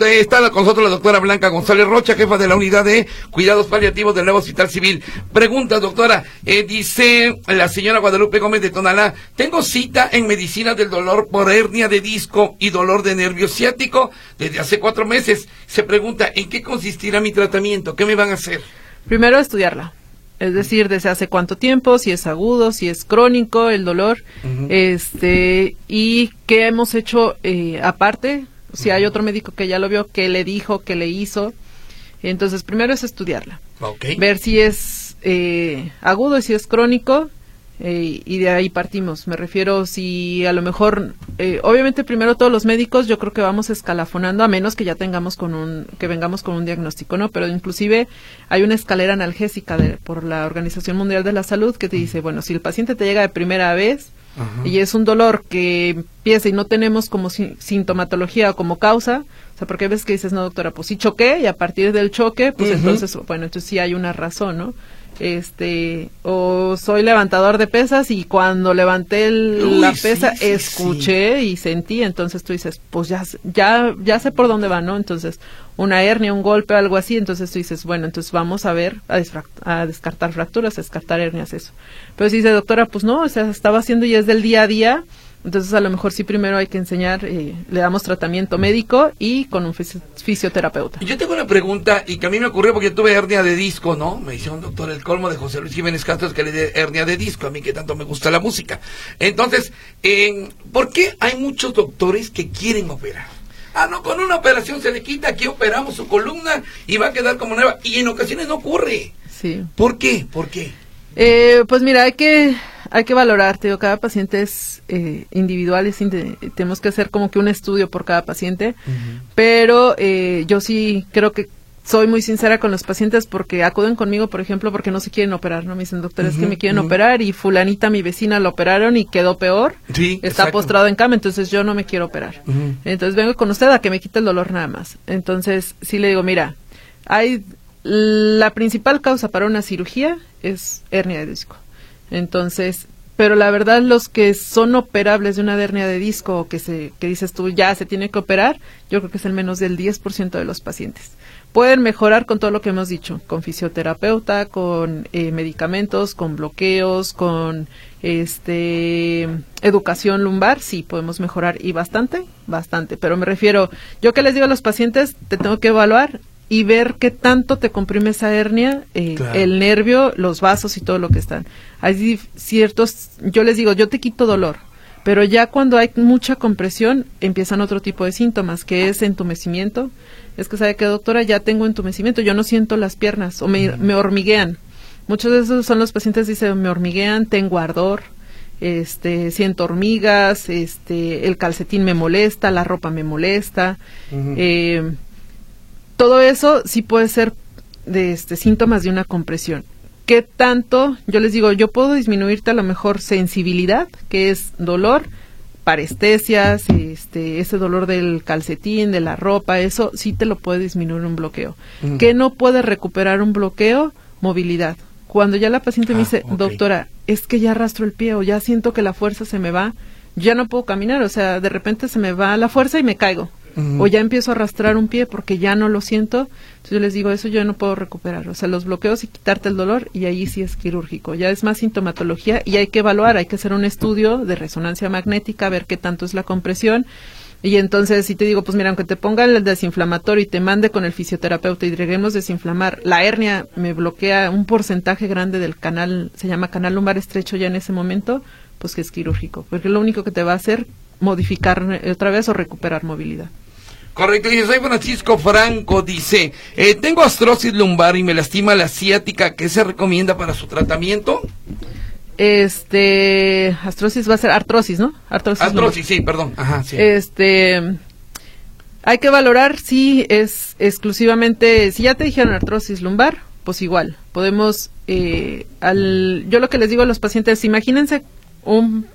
Está con nosotros la doctora Blanca González Rocha, jefa de la unidad de cuidados paliativos del nuevo hospital civil. Pregunta, doctora, eh, dice la señora Guadalupe Gómez de Tonalá, tengo cita en medicina del dolor por hernia de disco y dolor de nervio ciático desde hace cuatro meses. Se pregunta, ¿en qué consistirá mi tratamiento? ¿Qué me van a hacer? Primero, estudiarla es decir, desde hace cuánto tiempo, si es agudo, si es crónico el dolor, este, y qué hemos hecho eh, aparte, si hay otro médico que ya lo vio, qué le dijo, qué le hizo. Entonces, primero es estudiarla, ver si es eh, agudo y si es crónico, eh, y de ahí partimos. Me refiero si a lo mejor, eh, obviamente primero todos los médicos, yo creo que vamos escalafonando a menos que ya tengamos con un, que vengamos con un diagnóstico, ¿no? Pero inclusive hay una escalera analgésica de, por la Organización Mundial de la Salud que te dice, bueno, si el paciente te llega de primera vez y es un dolor que empieza y no tenemos como sintomatología o como causa, o sea, porque veces que dices, no, doctora, pues sí choqué y a partir del choque, pues entonces, bueno, entonces sí hay una razón, ¿no? Este o soy levantador de pesas y cuando levanté la pesa escuché y sentí entonces tú dices pues ya ya ya sé por dónde va no entonces una hernia un golpe algo así entonces tú dices bueno entonces vamos a ver a, descartar fracturas a descartar hernias eso. Pero si dice doctora pues no o sea estaba haciendo y es del día a día Entonces a lo mejor sí primero hay que enseñar, eh, le damos tratamiento médico y con un fisioterapeuta. Yo tengo una pregunta y que a mí me ocurrió porque yo tuve hernia de disco, ¿no? Me un doctor el colmo de José Luis Jiménez Castro que le dé hernia de disco, a mí que tanto me gusta la música. Entonces, ¿por qué hay muchos doctores que quieren operar? Ah, no, con una operación se le quita, aquí operamos su columna y va a quedar como nueva. Y en ocasiones no ocurre. Sí. ¿Por qué? ¿Por qué? Eh, pues mira, hay que hay que valorar, digo, cada paciente es eh, individual, tenemos que hacer como que un estudio por cada paciente, pero eh, yo sí creo que soy muy sincera con los pacientes porque acuden conmigo, por ejemplo, porque no se quieren operar, ¿no? Me dicen, doctor, es que me quieren operar y fulanita, mi vecina, lo operaron y quedó peor. Sí, está postrado en cama, entonces yo no me quiero operar. Entonces vengo con usted a que me quite el dolor nada más. Entonces sí le digo, mira, hay la principal causa para una cirugía es hernia de disco. Entonces, pero la verdad los que son operables de una hernia de disco que se que dices tú ya se tiene que operar, yo creo que es el menos del 10% de los pacientes. Pueden mejorar con todo lo que hemos dicho, con fisioterapeuta, con eh, medicamentos, con bloqueos, con este educación lumbar, sí podemos mejorar y bastante, bastante, pero me refiero, yo que les digo a los pacientes, te tengo que evaluar y ver qué tanto te comprime esa hernia, eh, el nervio, los vasos y todo lo que están. Hay ciertos, yo les digo, yo te quito dolor, pero ya cuando hay mucha compresión empiezan otro tipo de síntomas, que es entumecimiento. Es que sabe que doctora, ya tengo entumecimiento, yo no siento las piernas o me, me hormiguean. Muchos de esos son los pacientes dicen, me hormiguean, tengo ardor, este, siento hormigas, este, el calcetín me molesta, la ropa me molesta. eh, todo eso sí puede ser de este, síntomas de una compresión. ¿Qué tanto? Yo les digo, yo puedo disminuirte a lo mejor sensibilidad, que es dolor, parestesias, este, ese dolor del calcetín, de la ropa, eso sí te lo puede disminuir un bloqueo. ¿Qué no puede recuperar un bloqueo? Movilidad. Cuando ya la paciente me ah, dice, doctora, es que ya arrastro el pie o ya siento que la fuerza se me va, ya no puedo caminar, o sea, de repente se me va la fuerza y me caigo o ya empiezo a arrastrar un pie porque ya no lo siento, entonces yo les digo, eso yo no puedo recuperar, o sea, los bloqueos y quitarte el dolor y ahí sí es quirúrgico, ya es más sintomatología y hay que evaluar, hay que hacer un estudio de resonancia magnética, ver qué tanto es la compresión. Y entonces, si te digo, pues mira, aunque te ponga el desinflamatorio y te mande con el fisioterapeuta y lleguemos desinflamar, la hernia me bloquea un porcentaje grande del canal, se llama canal lumbar estrecho ya en ese momento, pues que es quirúrgico, porque lo único que te va a hacer modificar otra vez o recuperar movilidad. Correcto, dice, soy Francisco Franco, dice, eh, tengo astrosis lumbar y me lastima la ciática, ¿qué se recomienda para su tratamiento? Este, astrosis va a ser artrosis, ¿no? Artrosis, sí, perdón, ajá, sí. Este, hay que valorar si es exclusivamente, si ya te dijeron artrosis lumbar, pues igual, podemos, eh, al, yo lo que les digo a los pacientes, imagínense un,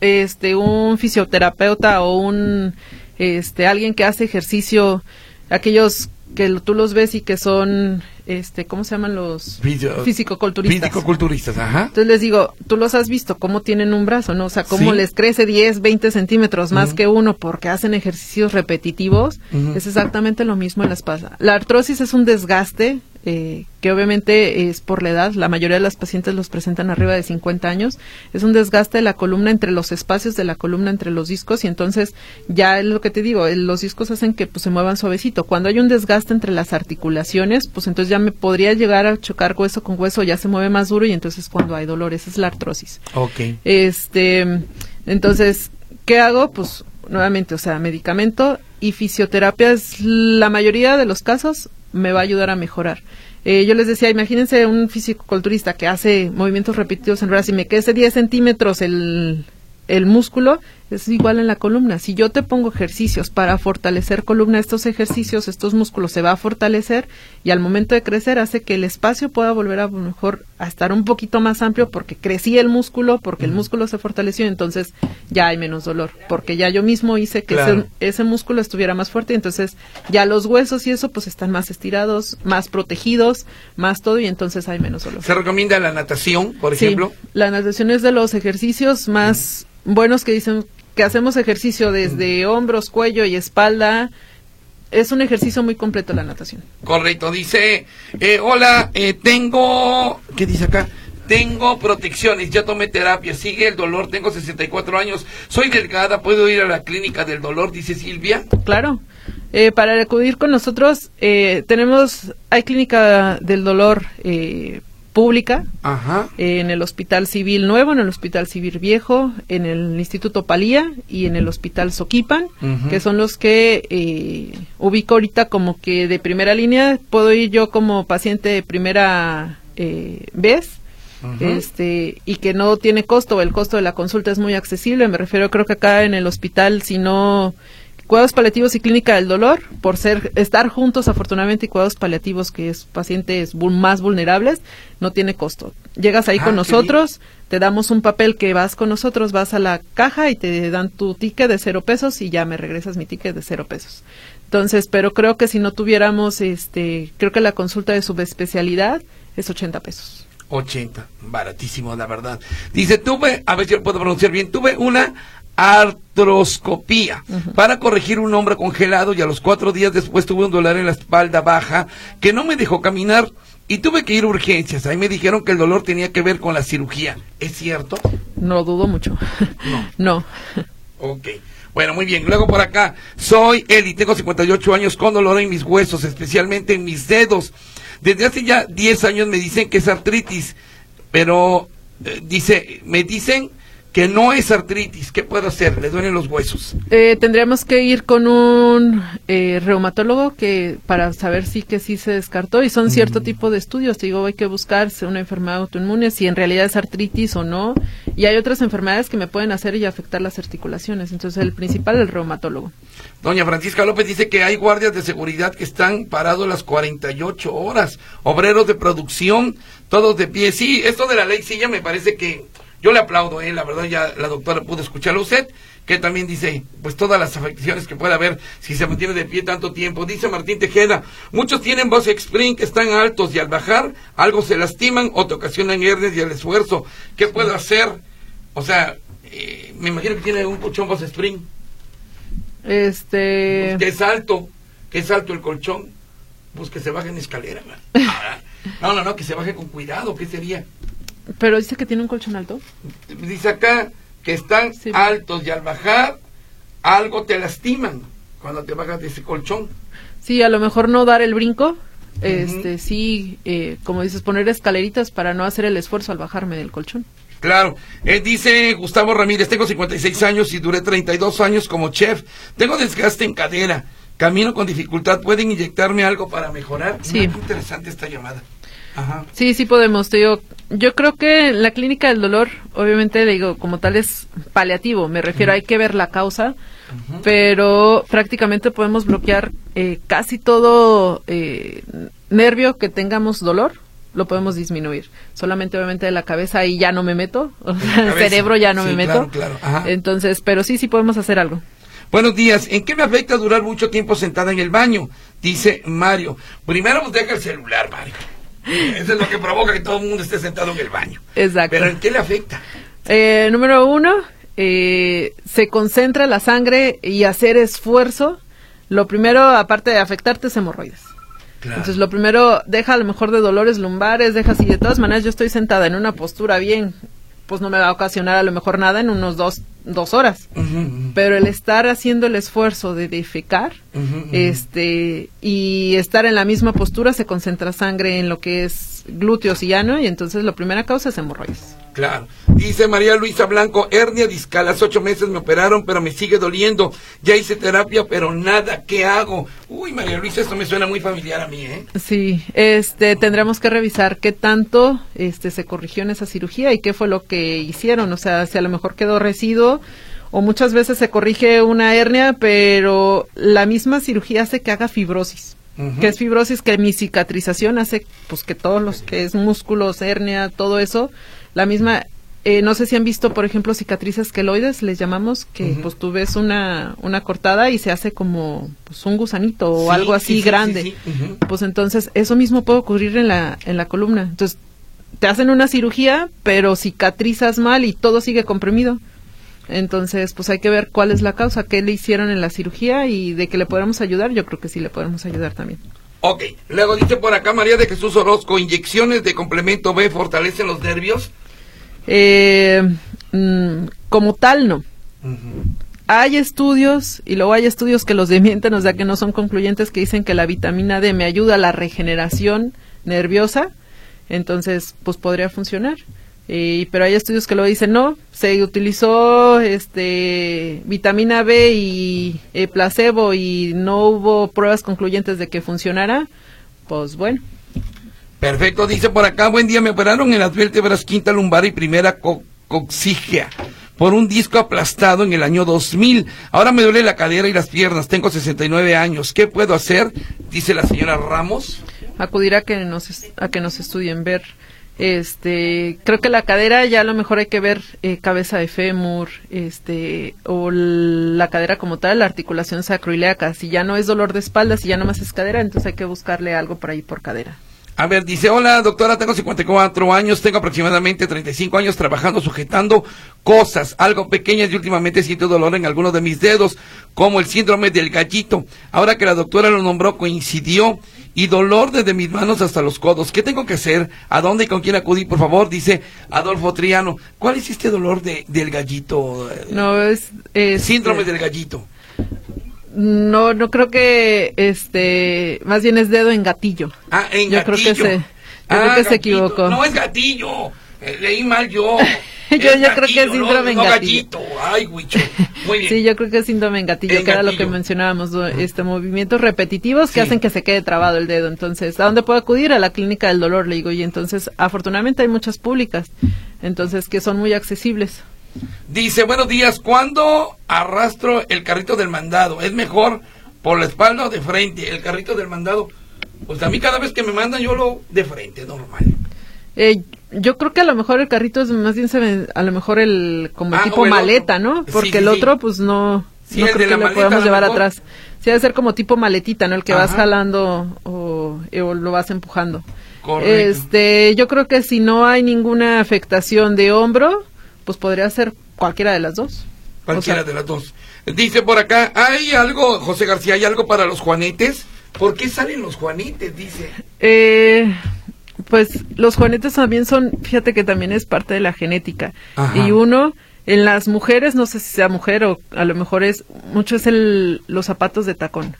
este, un fisioterapeuta o un este, alguien que hace ejercicio, aquellos que tú los ves y que son, este, ¿cómo se llaman los físico-culturistas? Físico-culturistas, ajá. Entonces les digo, tú los has visto, cómo tienen un brazo, ¿no? O sea, cómo les crece 10, 20 centímetros más que uno porque hacen ejercicios repetitivos. Es exactamente lo mismo en la espalda. La artrosis es un desgaste eh, que obviamente es por la edad, la mayoría de las pacientes los presentan arriba de 50 años, es un desgaste de la columna entre los espacios de la columna entre los discos y entonces ya es lo que te digo, los discos hacen que pues, se muevan suavecito. Cuando hay un desgaste entre las articulaciones, pues entonces ya me podría llegar a chocar hueso con hueso, ya se mueve más duro y entonces cuando hay dolor, esa es la artrosis. Ok. Este, entonces, ¿qué hago? Pues nuevamente, o sea, medicamento y fisioterapia es la mayoría de los casos me va a ayudar a mejorar. Eh, yo les decía, imagínense un físico-culturista que hace movimientos repetitivos en ruedas y me quede 10 centímetros el, el músculo es igual en la columna. Si yo te pongo ejercicios para fortalecer columna, estos ejercicios, estos músculos se va a fortalecer y al momento de crecer hace que el espacio pueda volver a mejor a estar un poquito más amplio porque crecí el músculo, porque el músculo se fortaleció, entonces ya hay menos dolor, porque ya yo mismo hice que ese, ese, músculo estuviera más fuerte, y entonces ya los huesos y eso pues están más estirados, más protegidos, más todo y entonces hay menos dolor. ¿Se recomienda la natación, por ejemplo? La natación es de los ejercicios más buenos que dicen que hacemos ejercicio desde hombros, cuello y espalda. Es un ejercicio muy completo la natación. Correcto, dice, eh, hola, eh, tengo, ¿qué dice acá? tengo protecciones, ya tomé terapia, sigue el dolor, tengo 64 años, soy delgada, puedo ir a la clínica del dolor, dice Silvia. Claro. Eh, para acudir con nosotros, eh, tenemos, hay clínica del dolor eh, pública Ajá. en el Hospital Civil Nuevo, en el Hospital Civil Viejo, en el Instituto Palía y en el Hospital Soquipan, que son los que eh, ubico ahorita como que de primera línea. Puedo ir yo como paciente de primera eh, vez. Este, y que no tiene costo, el costo de la consulta es muy accesible. Me refiero, creo que acá en el hospital, si no cuidados paliativos y clínica del dolor, por ser estar juntos afortunadamente y cuidados paliativos que es pacientes más vulnerables, no tiene costo. Llegas ahí Ah, con nosotros, te damos un papel que vas con nosotros, vas a la caja y te dan tu ticket de cero pesos y ya me regresas mi ticket de cero pesos. Entonces, pero creo que si no tuviéramos, este, creo que la consulta de subespecialidad es 80 pesos. 80, baratísimo, la verdad. Dice, tuve, a ver si lo puedo pronunciar bien, tuve una artroscopía para corregir un hombro congelado y a los cuatro días después tuve un dolor en la espalda baja que no me dejó caminar y tuve que ir a urgencias. Ahí me dijeron que el dolor tenía que ver con la cirugía. ¿Es cierto? No dudo mucho. No. no. Ok. Bueno, muy bien. Luego por acá, soy Eli, tengo 58 años con dolor en mis huesos, especialmente en mis dedos. Desde hace ya 10 años me dicen que es artritis, pero eh, dice, me dicen que no es artritis. ¿Qué puedo hacer? Le duelen los huesos. Eh, tendríamos que ir con un eh, reumatólogo que para saber si que sí se descartó y son cierto tipo de estudios. Te digo, hay que buscar una enfermedad autoinmune, si en realidad es artritis o no. Y hay otras enfermedades que me pueden hacer y afectar las articulaciones. Entonces, el principal es el reumatólogo. Doña Francisca López dice que hay guardias de seguridad que están parados las 48 horas, obreros de producción, todos de pie. Sí, esto de la ley sí ya me parece que yo le aplaudo, eh, la verdad ya la doctora pudo escucharlo usted, que también dice, pues todas las afecciones que puede haber si se mantiene de pie tanto tiempo. Dice Martín Tejeda, muchos tienen voz spring que están altos y al bajar algo se lastiman o te ocasionan hernias y el esfuerzo. ¿Qué puedo hacer? O sea, eh, me imagino que tiene un colchón voz spring. Este. que es alto, que es alto el colchón, pues que se baje en escalera. man. Ah, No, no, no, que se baje con cuidado, ¿qué sería? Pero dice que tiene un colchón alto. Dice acá que están Sí. altos y al bajar algo te lastiman cuando te bajas de ese colchón. Sí, a lo mejor no dar el brinco. Este, sí, eh, como dices, poner escaleritas para no hacer el esfuerzo al bajarme del colchón. Claro, eh, dice Gustavo Ramírez, tengo 56 años y duré 32 años como chef. Tengo desgaste en cadera, camino con dificultad. ¿Pueden inyectarme algo para mejorar? Sí. Qué interesante esta llamada. Ajá. Sí, sí podemos. Te digo, yo creo que la clínica del dolor, obviamente, le digo, como tal es paliativo. Me refiero, hay que ver la causa, pero prácticamente podemos bloquear eh, casi todo eh, nervio que tengamos dolor. Lo podemos disminuir. Solamente, obviamente, de la cabeza ahí ya no me meto. O sea, el cerebro ya no Sí, me meto. claro, claro. Ajá. Entonces, pero sí, sí podemos hacer algo. Buenos días. ¿En qué me afecta durar mucho tiempo sentada en el baño? Dice Mario. Primero, pues deja el celular, Mario. Eso es lo que provoca que todo el mundo esté sentado en el baño. Exacto. Pero ¿en qué le afecta? Eh, número uno, eh, se concentra la sangre y hacer esfuerzo. Lo primero, aparte de afectarte, es hemorroides. Claro. Entonces, lo primero, deja a lo mejor de dolores lumbares, deja así. De todas maneras, yo estoy sentada en una postura bien, pues no me va a ocasionar a lo mejor nada en unos dos, dos horas. Pero el estar haciendo el esfuerzo de defecar, este, y estar en la misma postura, se concentra sangre en lo que es glúteos y ano, y entonces la primera causa es hemorroides. Claro. Dice María Luisa Blanco, hernia discal, hace ocho meses me operaron, pero me sigue doliendo. Ya hice terapia, pero nada, ¿qué hago? Uy, María Luisa, esto me suena muy familiar a mí, ¿eh? Sí, este, tendremos que revisar qué tanto este, se corrigió en esa cirugía y qué fue lo que hicieron. O sea, si a lo mejor quedó residuo o muchas veces se corrige una hernia, pero la misma cirugía hace que haga fibrosis. Que es fibrosis, que mi cicatrización hace pues que todos los que es músculos, hernia, todo eso, la misma eh, no sé si han visto, por ejemplo, cicatrices queloides, les llamamos, que pues tú ves una, una cortada y se hace como pues, un gusanito o Sí, algo sí, así sí, grande sí, pues entonces eso mismo puede ocurrir en la, en la columna. Entonces, te hacen una cirugía, pero cicatrizas mal y todo sigue comprimido. Entonces, pues hay que ver cuál es la causa, qué le hicieron en la cirugía y de que le podemos ayudar, yo creo que sí le podemos ayudar también. Ok, luego dice por acá María de Jesús Orozco, inyecciones de complemento B fortalecen los nervios. Eh, mm, como tal, no. Hay estudios, y luego hay estudios que los demienten, o sea que no son concluyentes, que dicen que la vitamina D me ayuda a la regeneración nerviosa, entonces pues podría funcionar. Eh, pero hay estudios que lo dicen no, se utilizó este vitamina B y eh, placebo y no hubo pruebas concluyentes de que funcionara, pues bueno. Perfecto, dice por acá, buen día, me operaron en las vértebras quinta lumbar y primera co coxigia por un disco aplastado en el año 2000. Ahora me duele la cadera y las piernas, tengo 69 años. ¿Qué puedo hacer? Dice la señora Ramos. Acudir a que nos, a que nos estudien, ver este, creo que la cadera ya a lo mejor hay que ver eh, cabeza de fémur, este, o la cadera como tal, la articulación sacroiliaca. Si ya no es dolor de espalda, si ya no más es cadera, entonces hay que buscarle algo por ahí por cadera. A ver, dice, hola doctora, tengo 54 años, tengo aproximadamente 35 años trabajando sujetando cosas, algo pequeñas y últimamente siento dolor en algunos de mis dedos, como el síndrome del gallito. Ahora que la doctora lo nombró, coincidió y dolor desde mis manos hasta los codos. ¿Qué tengo que hacer? ¿A dónde y con quién acudí? Por favor, dice Adolfo Triano. ¿Cuál es este dolor de, del gallito? No, es... Síndrome del gallito. No, no creo que este, más bien es dedo en gatillo. Ah, en yo gatillo. Creo que se, yo creo Ah, que se equivocó. No es gatillo. Eh, leí mal yo. Yo- yo creo que es síndrome en no, gatillo. Ay, huicho. Muy bien. Sí, yo creo que es síndrome en gatillo, En que era lo que mencionábamos, este movimientos repetitivos que Sí. hacen que se quede trabado el dedo. Entonces, ¿a dónde puedo acudir? A la clínica del dolor, le digo. Y entonces, afortunadamente hay muchas públicas, entonces que son muy accesibles. Dice, buenos días, ¿cuándo arrastro el carrito del mandado? ¿Es mejor por la espalda o de frente? El carrito del mandado, pues a mí cada vez que me mandan yo lo de frente, normal. Eh, yo creo que a lo mejor el carrito es más bien se a lo mejor el como Ah, tipo el maleta, otro. ¿no? Porque sí, el otro pues no Sí, no creo que lo podamos llevar mejor. atrás. Sí, debe ser como tipo maletita, ¿no? El que vas jalando o, eh, o lo vas empujando. Correcto. Este, yo creo que si no hay ninguna afectación de hombro, pues podría ser cualquiera de las dos. Cualquiera O sea, de las dos. Dice por acá, ¿hay algo, José García, hay algo para los juanetes? ¿Por qué salen los juanetes? Dice. Eh, pues los juanetes también son, fíjate que también es parte de la genética. Ajá. Y uno, en las mujeres, no sé si sea mujer o a lo mejor es, mucho es el, los zapatos de tacón.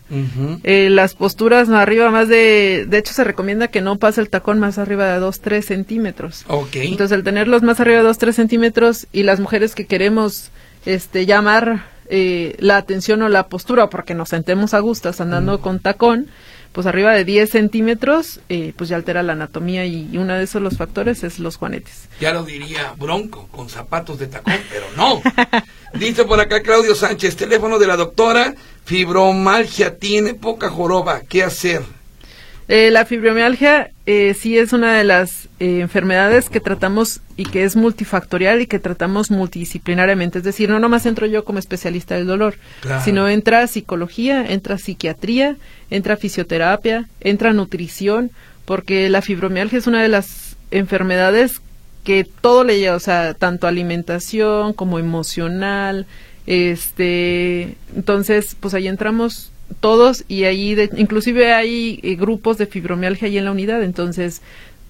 Eh, las posturas arriba más de, de hecho se recomienda que no pase el tacón más arriba de 2, 3 centímetros. Ok. Entonces, al tenerlos más arriba de 2, 3 centímetros y las mujeres que queremos este, llamar eh, la atención o la postura, porque nos sentemos a gustas andando con tacón, pues arriba de 10 centímetros, eh, pues ya altera la anatomía y, uno de esos los factores es los juanetes. Ya lo diría Bronco, con zapatos de tacón, pero no. Dice por acá Claudio Sánchez, teléfono de la doctora, fibromalgia, tiene poca joroba, ¿qué hacer? Eh, la fibromialgia eh, sí es una de las eh, enfermedades que tratamos y que es multifactorial y que tratamos multidisciplinariamente. Es decir, no nomás entro yo como especialista del dolor, Claro. sino entra psicología, entra psiquiatría, entra fisioterapia, entra nutrición, porque la fibromialgia es una de las enfermedades que todo le lleva, o sea, tanto alimentación como emocional, este, entonces, pues ahí entramos todos y ahí, de- inclusive hay eh, grupos de fibromialgia ahí en la unidad, entonces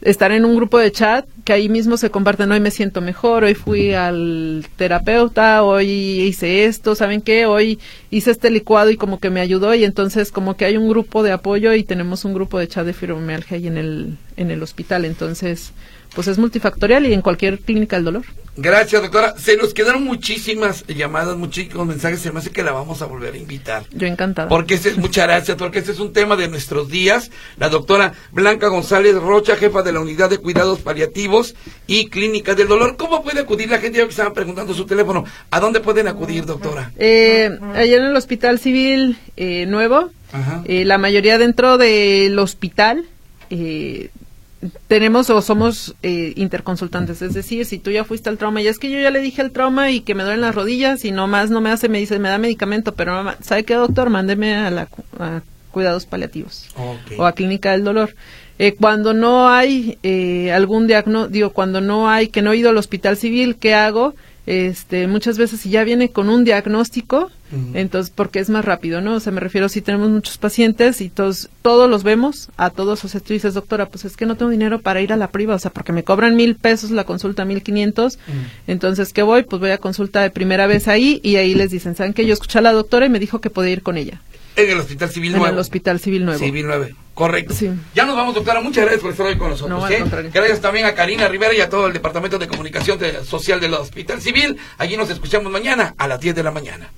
estar en un grupo de chat que ahí mismo se comparten, hoy me siento mejor, hoy fui al terapeuta, hoy hice esto, ¿saben qué? Hoy hice este licuado y como que me ayudó y entonces como que hay un grupo de apoyo y tenemos un grupo de chat de fibromialgia ahí en el, en el hospital, entonces pues es multifactorial y en cualquier clínica del dolor. Gracias, doctora. Se nos quedaron muchísimas llamadas, muchísimos mensajes. Se me hace que la vamos a volver a invitar. Yo encantada. Porque ese es, muchas gracias, porque este es un tema de nuestros días. La doctora Blanca González Rocha, jefa de la unidad de cuidados paliativos y clínica del dolor. ¿Cómo puede acudir la gente? Ya que estaban preguntando su teléfono. ¿A dónde pueden acudir, doctora? Eh, allá en el Hospital Civil eh, Nuevo, Ajá. eh, la mayoría dentro del hospital eh, tenemos o somos eh, interconsultantes. Es decir, si tú ya fuiste al trauma, y es que yo ya le dije al trauma y que me duelen las rodillas y no más no me hace, me dice, me da medicamento, pero mamá, ¿sabe qué, doctor? Mándeme a, la, a cuidados paliativos o a clínica del dolor. Eh, cuando no hay eh, algún diagnóstico, digo, cuando no hay, que no he ido al hospital civil, ¿qué hago? Este, muchas veces si ya viene con un diagnóstico, entonces, porque es más rápido, ¿no? O sea, me refiero si tenemos muchos pacientes y todos, todos los vemos, a todos, o sea, tú dices, doctora, pues es que no tengo dinero para ir a la priva, o sea, porque me cobran mil pesos la consulta, mil quinientos, entonces, ¿qué voy? Pues voy a consulta de primera vez ahí y ahí les dicen, ¿saben que Yo escuché a la doctora y me dijo que podía ir con ella. En el Hospital Civil Nuevo. En el Hospital Civil Nuevo. Civil Nuevo. Correcto. Ya nos vamos, doctora. Muchas gracias por estar hoy con nosotros. ¿eh? Gracias también a Karina Rivera y a todo el Departamento de Comunicación Social del Hospital Civil. Allí nos escuchamos mañana a las 10 de la mañana.